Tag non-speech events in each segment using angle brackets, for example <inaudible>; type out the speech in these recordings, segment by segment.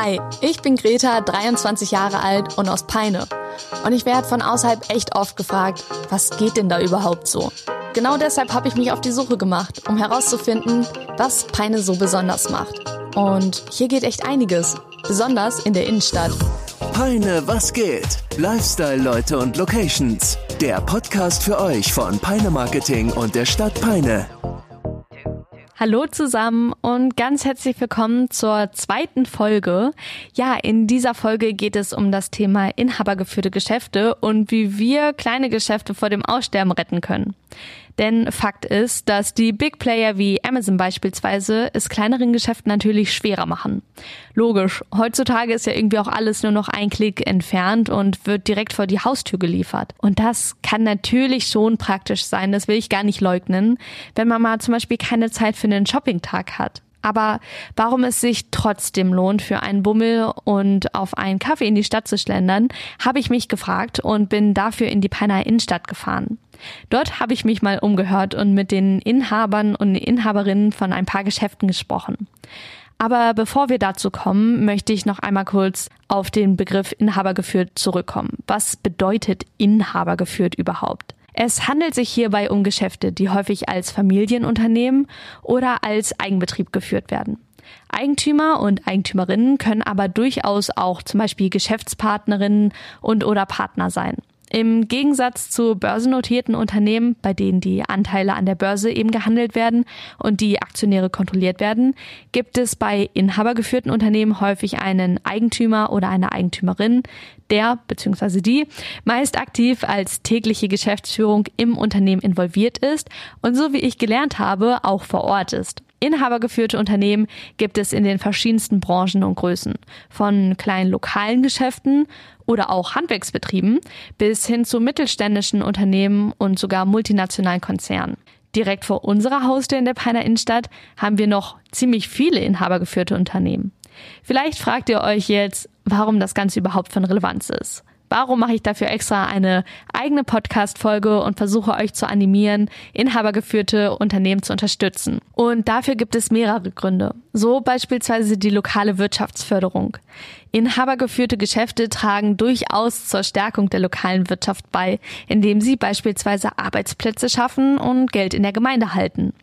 Hi, ich bin Greta, 23 Jahre alt und aus Peine. Und ich werde von außerhalb echt oft gefragt, was geht denn da überhaupt so? Genau deshalb habe ich mich auf die Suche gemacht, um herauszufinden, was Peine so besonders macht. Und hier geht echt einiges, besonders in der Innenstadt. Peine, was geht? Lifestyle-Leute und Locations. Der Podcast für euch von Peine Marketing und der Stadt Peine. Hallo zusammen und ganz herzlich willkommen zur zweiten Folge. Ja, in dieser Folge geht es um das Thema inhabergeführte Geschäfte und wie wir kleine Geschäfte vor dem Aussterben retten können. Denn Fakt ist, dass die Big Player wie Amazon beispielsweise es kleineren Geschäften natürlich schwerer machen. Logisch, heutzutage ist ja irgendwie auch alles nur noch ein Klick entfernt und wird direkt vor die Haustür geliefert. Und das kann natürlich schon praktisch sein, das will ich gar nicht leugnen, wenn man mal zum Beispiel keine Zeit für einen Shoppingtag hat. Aber warum es sich trotzdem lohnt, für einen Bummel und auf einen Kaffee in die Stadt zu schlendern, habe ich mich gefragt und bin dafür in die Peiner Innenstadt gefahren. Dort habe ich mich mal umgehört und mit den Inhabern und Inhaberinnen von ein paar Geschäften gesprochen. Aber bevor wir dazu kommen, möchte ich noch einmal kurz auf den Begriff Inhabergeführt zurückkommen. Was bedeutet Inhabergeführt überhaupt? Es handelt sich hierbei um Geschäfte, die häufig als Familienunternehmen oder als Eigenbetrieb geführt werden. Eigentümer und Eigentümerinnen können aber durchaus auch zum Beispiel Geschäftspartnerinnen und oder Partner sein. Im Gegensatz zu börsennotierten Unternehmen, bei denen die Anteile an der Börse eben gehandelt werden und die Aktionäre kontrolliert werden, gibt es bei inhabergeführten Unternehmen häufig einen Eigentümer oder eine Eigentümerin, der bzw. die meist aktiv als tägliche Geschäftsführung im Unternehmen involviert ist und so wie ich gelernt habe, auch vor Ort ist. Inhabergeführte Unternehmen gibt es in den verschiedensten Branchen und Größen. Von kleinen lokalen Geschäften oder auch Handwerksbetrieben bis hin zu mittelständischen Unternehmen und sogar multinationalen Konzernen. Direkt vor unserer Haustür in der Peiner Innenstadt haben wir noch ziemlich viele inhabergeführte Unternehmen. Vielleicht fragt ihr euch jetzt, warum das Ganze überhaupt von Relevanz ist. Warum mache ich dafür extra eine eigene Podcast-Folge und versuche euch zu animieren, inhabergeführte Unternehmen zu unterstützen? Und dafür gibt es mehrere Gründe. So beispielsweise die lokale Wirtschaftsförderung. Inhabergeführte Geschäfte tragen durchaus zur Stärkung der lokalen Wirtschaft bei, indem sie beispielsweise Arbeitsplätze schaffen und Geld in der Gemeinde halten.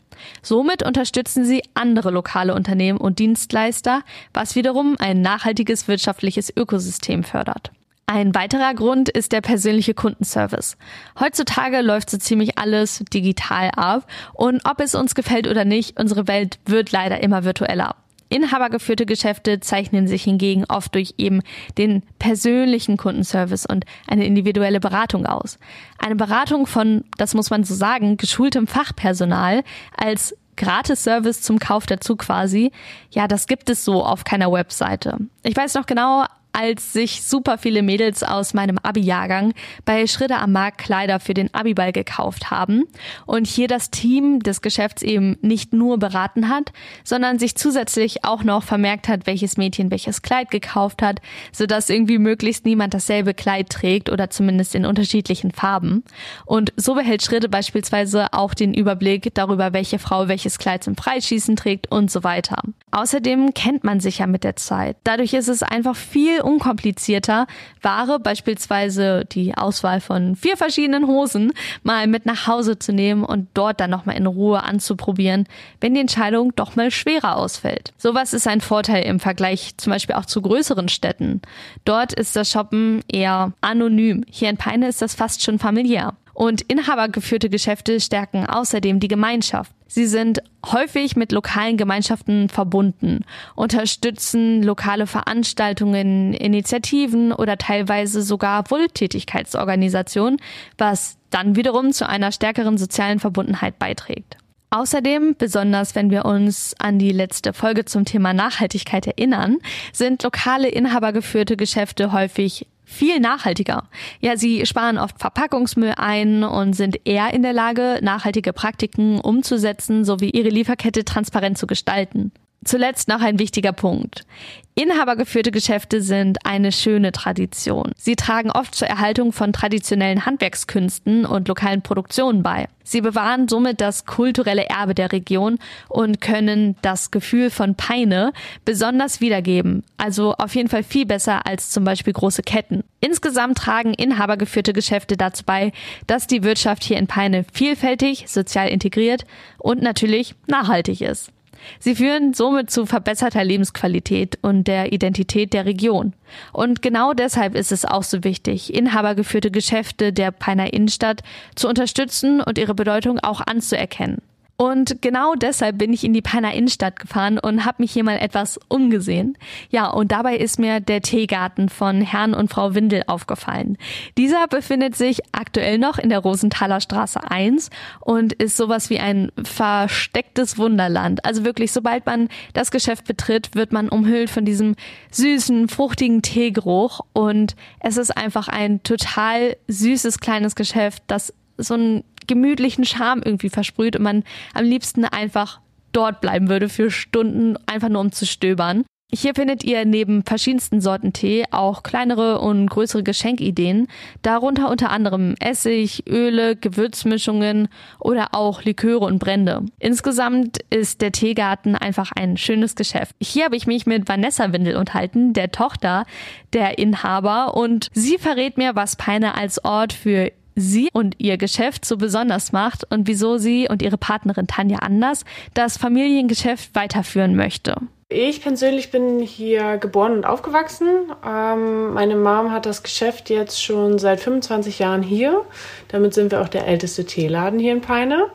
Somit unterstützen sie andere lokale Unternehmen und Dienstleister, was wiederum ein nachhaltiges wirtschaftliches Ökosystem fördert. Ein weiterer Grund ist der persönliche Kundenservice. Heutzutage läuft so ziemlich alles digital ab und ob es uns gefällt oder nicht, unsere Welt wird leider immer virtueller. Inhabergeführte Geschäfte zeichnen sich hingegen oft durch eben den persönlichen Kundenservice und eine individuelle Beratung aus. Eine Beratung von, das muss man so sagen, geschultem Fachpersonal als Gratis-Service zum Kauf dazu quasi. Ja, das gibt es so auf keiner Webseite. Ich weiß noch genau, als sich super viele Mädels aus meinem Abi-Jahrgang bei Schritte am Markt Kleider für den Abiball gekauft haben und hier das Team des Geschäfts eben nicht nur beraten hat, sondern sich zusätzlich auch noch vermerkt hat, welches Mädchen welches Kleid gekauft hat, sodass irgendwie möglichst niemand dasselbe Kleid trägt oder zumindest in unterschiedlichen Farben. Und so behält Schritte beispielsweise auch den Überblick darüber, welche Frau welches Kleid zum Freischießen trägt und so weiter. Außerdem kennt man sich ja mit der Zeit. Dadurch ist es einfach viel unkomplizierter, Ware, beispielsweise die Auswahl von vier verschiedenen Hosen, mal mit nach Hause zu nehmen und dort dann nochmal in Ruhe anzuprobieren, wenn die Entscheidung doch mal schwerer ausfällt. Sowas ist ein Vorteil im Vergleich zum Beispiel auch zu größeren Städten. Dort ist das Shoppen eher anonym. Hier in Peine ist das fast schon familiär. Und inhabergeführte Geschäfte stärken außerdem die Gemeinschaft. Sie sind häufig mit lokalen Gemeinschaften verbunden, unterstützen lokale Veranstaltungen, Initiativen oder teilweise sogar Wohltätigkeitsorganisationen, was dann wiederum zu einer stärkeren sozialen Verbundenheit beiträgt. Außerdem, besonders wenn wir uns an die letzte Folge zum Thema Nachhaltigkeit erinnern, sind lokale inhabergeführte Geschäfte häufig viel nachhaltiger. Ja, sie sparen oft Verpackungsmüll ein und sind eher in der Lage, nachhaltige Praktiken umzusetzen sowie ihre Lieferkette transparent zu gestalten. Zuletzt noch ein wichtiger Punkt. Inhabergeführte Geschäfte sind eine schöne Tradition. Sie tragen oft zur Erhaltung von traditionellen Handwerkskünsten und lokalen Produktionen bei. Sie bewahren somit das kulturelle Erbe der Region und können das Gefühl von Peine besonders wiedergeben. Also auf jeden Fall viel besser als zum Beispiel große Ketten. Insgesamt tragen inhabergeführte Geschäfte dazu bei, dass die Wirtschaft hier in Peine vielfältig, sozial integriert und natürlich nachhaltig ist. Sie führen somit zu verbesserter Lebensqualität und der Identität der Region. Und genau deshalb ist es auch so wichtig, inhabergeführte Geschäfte der Peiner Innenstadt zu unterstützen und ihre Bedeutung auch anzuerkennen. Und genau deshalb bin ich in die Peiner Innenstadt gefahren und habe mich hier mal etwas umgesehen. Ja, und dabei ist mir der Teegarten von Herrn und Frau Windel aufgefallen. Dieser befindet sich aktuell noch in der Rosenthaler Straße 1 und ist sowas wie ein verstecktes Wunderland. Also wirklich, sobald man das Geschäft betritt, wird man umhüllt von diesem süßen, fruchtigen Teegeruch und es ist einfach ein total süßes kleines Geschäft, das so ein gemütlichen Charme irgendwie versprüht und man am liebsten einfach dort bleiben würde für Stunden, einfach nur um zu stöbern. Hier findet ihr neben verschiedensten Sorten Tee auch kleinere und größere Geschenkideen, darunter unter anderem Essig, Öle, Gewürzmischungen oder auch Liköre und Brände. Insgesamt ist der Teegarten einfach ein schönes Geschäft. Hier habe ich mich mit Vanessa Windel unterhalten, der Tochter der Inhaber, und sie verrät mir, was Peine als Ort für sie und ihr Geschäft so besonders macht und wieso sie und ihre Partnerin Tanja Anders das Familiengeschäft weiterführen möchte. Ich persönlich bin hier geboren und aufgewachsen. Ähm, meine Mom hat das Geschäft jetzt schon seit 25 Jahren hier. Damit sind wir auch der älteste Teeladen hier in Peine.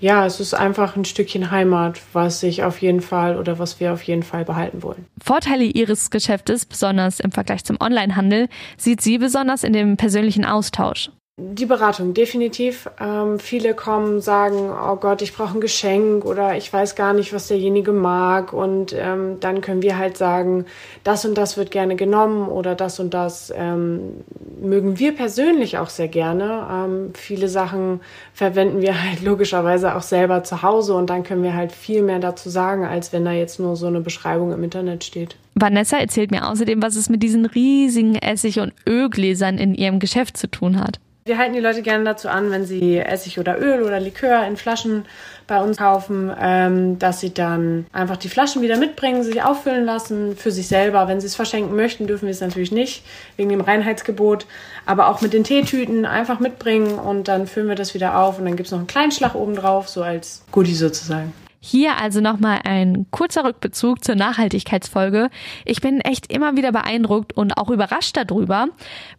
Ja, es ist einfach ein Stückchen Heimat, was ich auf jeden Fall oder was wir auf jeden Fall behalten wollen. Vorteile ihres Geschäftes, besonders im Vergleich zum Onlinehandel, sieht sie besonders in dem persönlichen Austausch. Die Beratung, definitiv. Ähm, viele kommen, sagen, oh Gott, ich brauche ein Geschenk oder ich weiß gar nicht, was derjenige mag. Und ähm, dann können wir halt sagen, das und das wird gerne genommen oder das und das ähm, mögen wir persönlich auch sehr gerne. Ähm, viele Sachen verwenden wir halt logischerweise auch selber zu Hause und dann können wir halt viel mehr dazu sagen, als wenn da jetzt nur so eine Beschreibung im Internet steht. Vanessa erzählt mir außerdem, was es mit diesen riesigen Essig- und Ölgläsern in ihrem Geschäft zu tun hat. Wir halten die Leute gerne dazu an, wenn sie Essig oder Öl oder Likör in Flaschen bei uns kaufen, ähm, dass sie dann einfach die Flaschen wieder mitbringen, sich auffüllen lassen für sich selber. Wenn sie es verschenken möchten, dürfen wir es natürlich nicht, wegen dem Reinheitsgebot. Aber auch mit den Teetüten einfach mitbringen und dann füllen wir das wieder auf und dann gibt es noch einen kleinen Schlag oben drauf, so als Goodie sozusagen. Hier also nochmal ein kurzer Rückbezug zur Nachhaltigkeitsfolge. Ich bin echt immer wieder beeindruckt und auch überrascht darüber,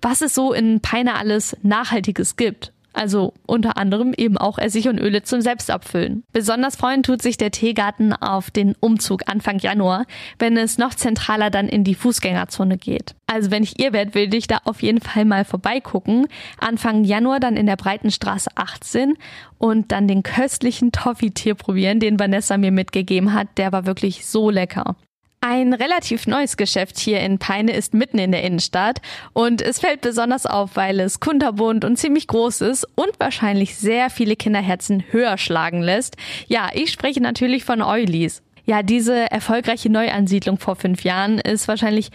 was es so in Peine alles Nachhaltiges gibt. Also unter anderem eben auch Essig und Öle zum Selbstabfüllen. Besonders freuen tut sich der Teegarten auf den Umzug Anfang Januar, wenn es noch zentraler dann in die Fußgängerzone geht. Also wenn ich ihr werdet, will ich da auf jeden Fall mal vorbeigucken. Anfang Januar dann in der Breitenstraße 18 und dann den köstlichen Toffee-Tee probieren, den Vanessa mir mitgegeben hat. Der war wirklich so lecker. Ein relativ neues Geschäft hier in Peine ist mitten in der Innenstadt und es fällt besonders auf, weil es kunterbunt und ziemlich groß ist und wahrscheinlich sehr viele Kinderherzen höher schlagen lässt. Ja, ich spreche natürlich von Eulis. Ja, diese erfolgreiche Neuansiedlung vor fünf Jahren ist wahrscheinlich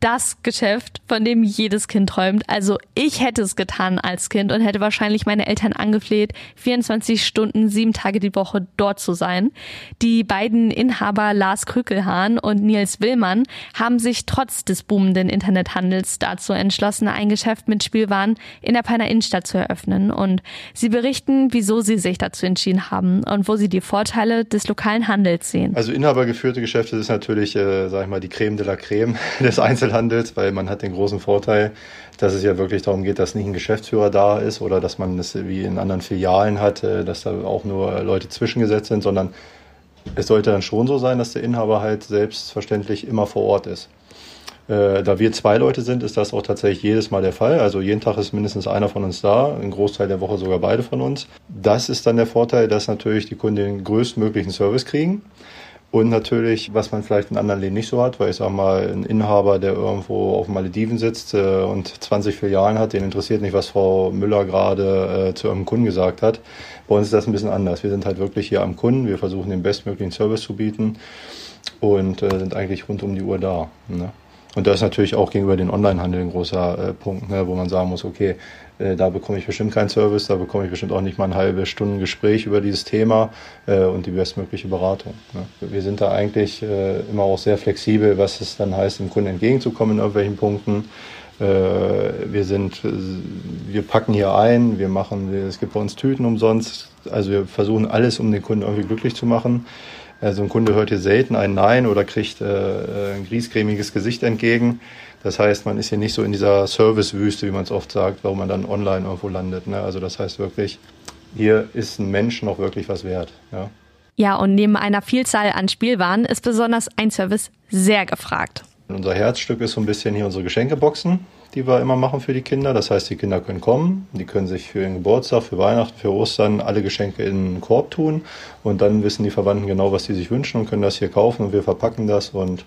das Geschäft, von dem jedes Kind träumt. Also ich hätte es getan als Kind und hätte wahrscheinlich meine Eltern angefleht, 24 Stunden, sieben Tage die Woche dort zu sein. Die beiden Inhaber Lars Krückelhahn und Nils Willmann haben sich trotz des boomenden Internethandels dazu entschlossen, ein Geschäft mit Spielwaren in der Peiner Innenstadt zu eröffnen. Und sie berichten, wieso sie sich dazu entschieden haben und wo sie die Vorteile des lokalen Handels sehen. Also inhabergeführte Geschäfte ist natürlich, äh, sag ich mal, die Creme de la Creme <laughs> des Einzelhandels, weil man hat den großen Vorteil, dass es ja wirklich darum geht, dass nicht ein Geschäftsführer da ist oder dass man es wie in anderen Filialen hat, äh, dass da auch nur Leute zwischengesetzt sind, sondern es sollte dann schon so sein, dass der Inhaber halt selbstverständlich immer vor Ort ist. Äh, da wir zwei Leute sind, ist das auch tatsächlich jedes Mal der Fall. Also jeden Tag ist mindestens einer von uns da, ein Großteil der Woche sogar beide von uns. Das ist dann der Vorteil, dass natürlich die Kunden den größtmöglichen Service kriegen. Und natürlich, was man vielleicht in anderen Läden nicht so hat, weil ich sage mal, ein Inhaber, der irgendwo auf Malediven sitzt äh, und 20 Filialen hat, den interessiert nicht, was Frau Müller gerade äh, zu einem Kunden gesagt hat. Bei uns ist das ein bisschen anders. Wir sind halt wirklich hier am Kunden, wir versuchen den bestmöglichen Service zu bieten. und äh, sind eigentlich rund um die Uhr da. Ne? Und das ist natürlich auch gegenüber den Onlinehandel ein großer äh, Punkt, ne, wo man sagen muss, okay, äh, da bekomme ich bestimmt keinen Service, da bekomme ich bestimmt auch nicht mal eine halbe Stunde Gespräch über dieses Thema äh, und die bestmögliche Beratung. Ne. Wir sind da eigentlich äh, immer auch sehr flexibel, was es dann heißt, dem Kunden entgegenzukommen in irgendwelchen Punkten. Äh, wir sind, wir packen hier ein, wir machen, es gibt bei uns Tüten umsonst. Also wir versuchen alles, um den Kunden irgendwie glücklich zu machen. Also ein Kunde hört hier selten ein Nein oder kriegt äh, ein griesgrämiges Gesicht entgegen. Das heißt, man ist hier nicht so in dieser Servicewüste, wie man es oft sagt, warum man dann online irgendwo landet. Ne? Also das heißt wirklich, hier ist ein Mensch noch wirklich was wert. Ja? ja, und neben einer Vielzahl an Spielwaren ist besonders ein Service sehr gefragt. Unser Herzstück ist so ein bisschen hier unsere Geschenkeboxen die wir immer machen für die Kinder. Das heißt, die Kinder können kommen, die können sich für ihren Geburtstag, für Weihnachten, für Ostern alle Geschenke in einen Korb tun und dann wissen die Verwandten genau, was die sich wünschen und können das hier kaufen und wir verpacken das und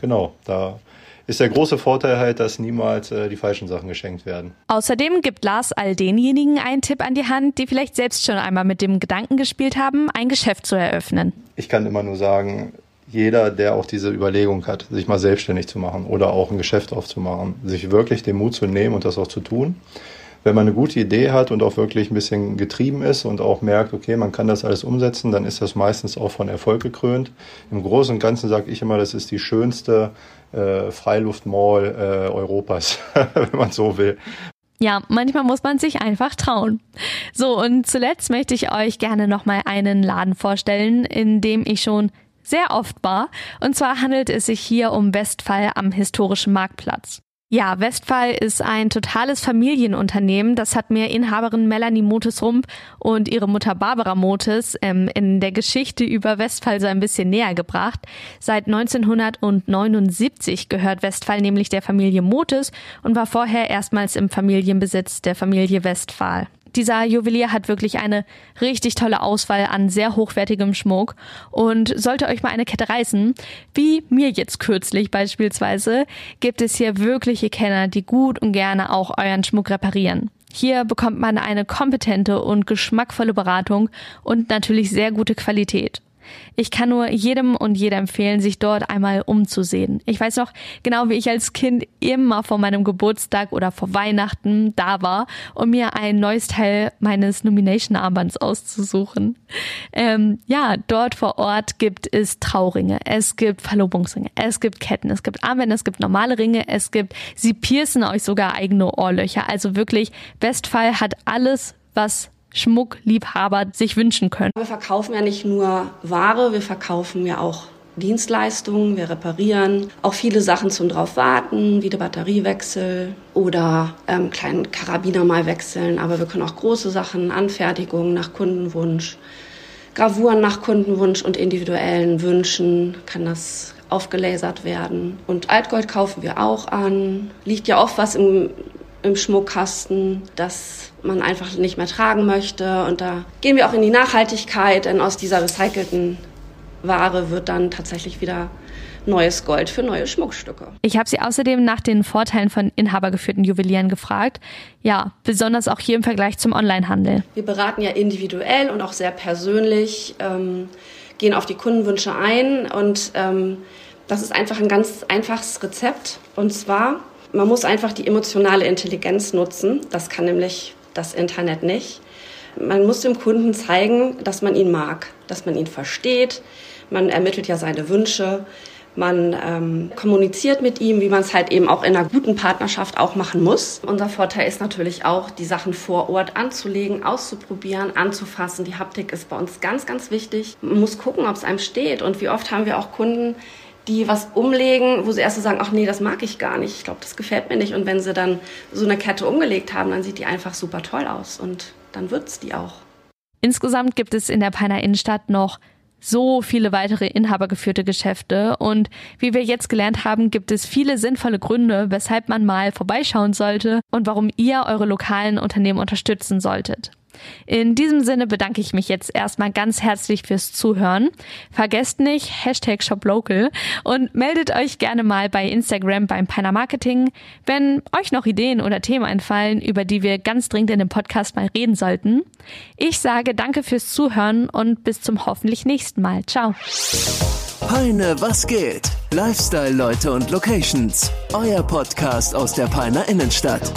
genau, da ist der große Vorteil halt, dass niemals äh, die falschen Sachen geschenkt werden. Außerdem gibt Lars all denjenigen einen Tipp an die Hand, die vielleicht selbst schon einmal mit dem Gedanken gespielt haben, ein Geschäft zu eröffnen. Ich kann immer nur sagen, jeder, der auch diese Überlegung hat, sich mal selbstständig zu machen oder auch ein Geschäft aufzumachen, sich wirklich den Mut zu nehmen und das auch zu tun. Wenn man eine gute Idee hat und auch wirklich ein bisschen getrieben ist und auch merkt, okay, man kann das alles umsetzen, dann ist das meistens auch von Erfolg gekrönt. Im Großen und Ganzen sage ich immer, das ist die schönste äh, Freiluftmall äh, Europas, <laughs> wenn man so will. Ja, manchmal muss man sich einfach trauen. So, und zuletzt möchte ich euch gerne nochmal einen Laden vorstellen, in dem ich schon sehr oft war. Und zwar handelt es sich hier um Westphal am historischen Marktplatz. Ja, Westphal ist ein totales Familienunternehmen. Das hat mir Inhaberin Melanie Motes-Rump und ihre Mutter Barbara Motes ähm, in der Geschichte über Westphal so ein bisschen näher gebracht. Seit 1979 gehört Westphal nämlich der Familie Motes und war vorher erstmals im Familienbesitz der Familie Westphal dieser Juwelier hat wirklich eine richtig tolle Auswahl an sehr hochwertigem Schmuck und sollte euch mal eine Kette reißen, wie mir jetzt kürzlich beispielsweise, gibt es hier wirkliche Kenner, die gut und gerne auch euren Schmuck reparieren. Hier bekommt man eine kompetente und geschmackvolle Beratung und natürlich sehr gute Qualität. Ich kann nur jedem und jeder empfehlen, sich dort einmal umzusehen. Ich weiß noch genau, wie ich als Kind immer vor meinem Geburtstag oder vor Weihnachten da war, um mir ein neues Teil meines Nomination-Armbands auszusuchen. Ähm, ja, dort vor Ort gibt es Trauringe, es gibt Verlobungsringe, es gibt Ketten, es gibt Armbänder, es gibt normale Ringe, es gibt, sie piercen euch sogar eigene Ohrlöcher. Also wirklich, Westphal hat alles, was Schmuckliebhaber sich wünschen können. Wir verkaufen ja nicht nur Ware, wir verkaufen ja auch Dienstleistungen, wir reparieren auch viele Sachen zum drauf warten, wie der Batteriewechsel oder ähm, kleinen Karabiner mal wechseln. Aber wir können auch große Sachen, Anfertigungen nach Kundenwunsch, Gravuren nach Kundenwunsch und individuellen Wünschen kann das aufgelasert werden. Und Altgold kaufen wir auch an. Liegt ja oft was im im Schmuckkasten, das man einfach nicht mehr tragen möchte. Und da gehen wir auch in die Nachhaltigkeit, denn aus dieser recycelten Ware wird dann tatsächlich wieder neues Gold für neue Schmuckstücke. Ich habe sie außerdem nach den Vorteilen von inhabergeführten Juwelieren gefragt. Ja, besonders auch hier im Vergleich zum Onlinehandel. Wir beraten ja individuell und auch sehr persönlich, ähm, gehen auf die Kundenwünsche ein und ähm, das ist einfach ein ganz einfaches Rezept. Und zwar man muss einfach die emotionale Intelligenz nutzen. Das kann nämlich das Internet nicht. Man muss dem Kunden zeigen, dass man ihn mag, dass man ihn versteht. Man ermittelt ja seine Wünsche. Man ähm, kommuniziert mit ihm, wie man es halt eben auch in einer guten Partnerschaft auch machen muss. Unser Vorteil ist natürlich auch, die Sachen vor Ort anzulegen, auszuprobieren, anzufassen. Die Haptik ist bei uns ganz, ganz wichtig. Man muss gucken, ob es einem steht. Und wie oft haben wir auch Kunden, die was umlegen, wo sie erst so sagen, ach nee, das mag ich gar nicht, ich glaube, das gefällt mir nicht. Und wenn sie dann so eine Kette umgelegt haben, dann sieht die einfach super toll aus und dann wird's die auch. Insgesamt gibt es in der Peiner Innenstadt noch so viele weitere inhabergeführte Geschäfte und wie wir jetzt gelernt haben, gibt es viele sinnvolle Gründe, weshalb man mal vorbeischauen sollte und warum ihr eure lokalen Unternehmen unterstützen solltet. In diesem Sinne bedanke ich mich jetzt erstmal ganz herzlich fürs Zuhören. Vergesst nicht Hashtag ShopLocal und meldet euch gerne mal bei Instagram beim Piner Marketing, wenn euch noch Ideen oder Themen einfallen, über die wir ganz dringend in dem Podcast mal reden sollten. Ich sage danke fürs Zuhören und bis zum hoffentlich nächsten Mal. Ciao. Peine, was geht? Lifestyle-Leute und Locations. Euer Podcast aus der Peiner Innenstadt.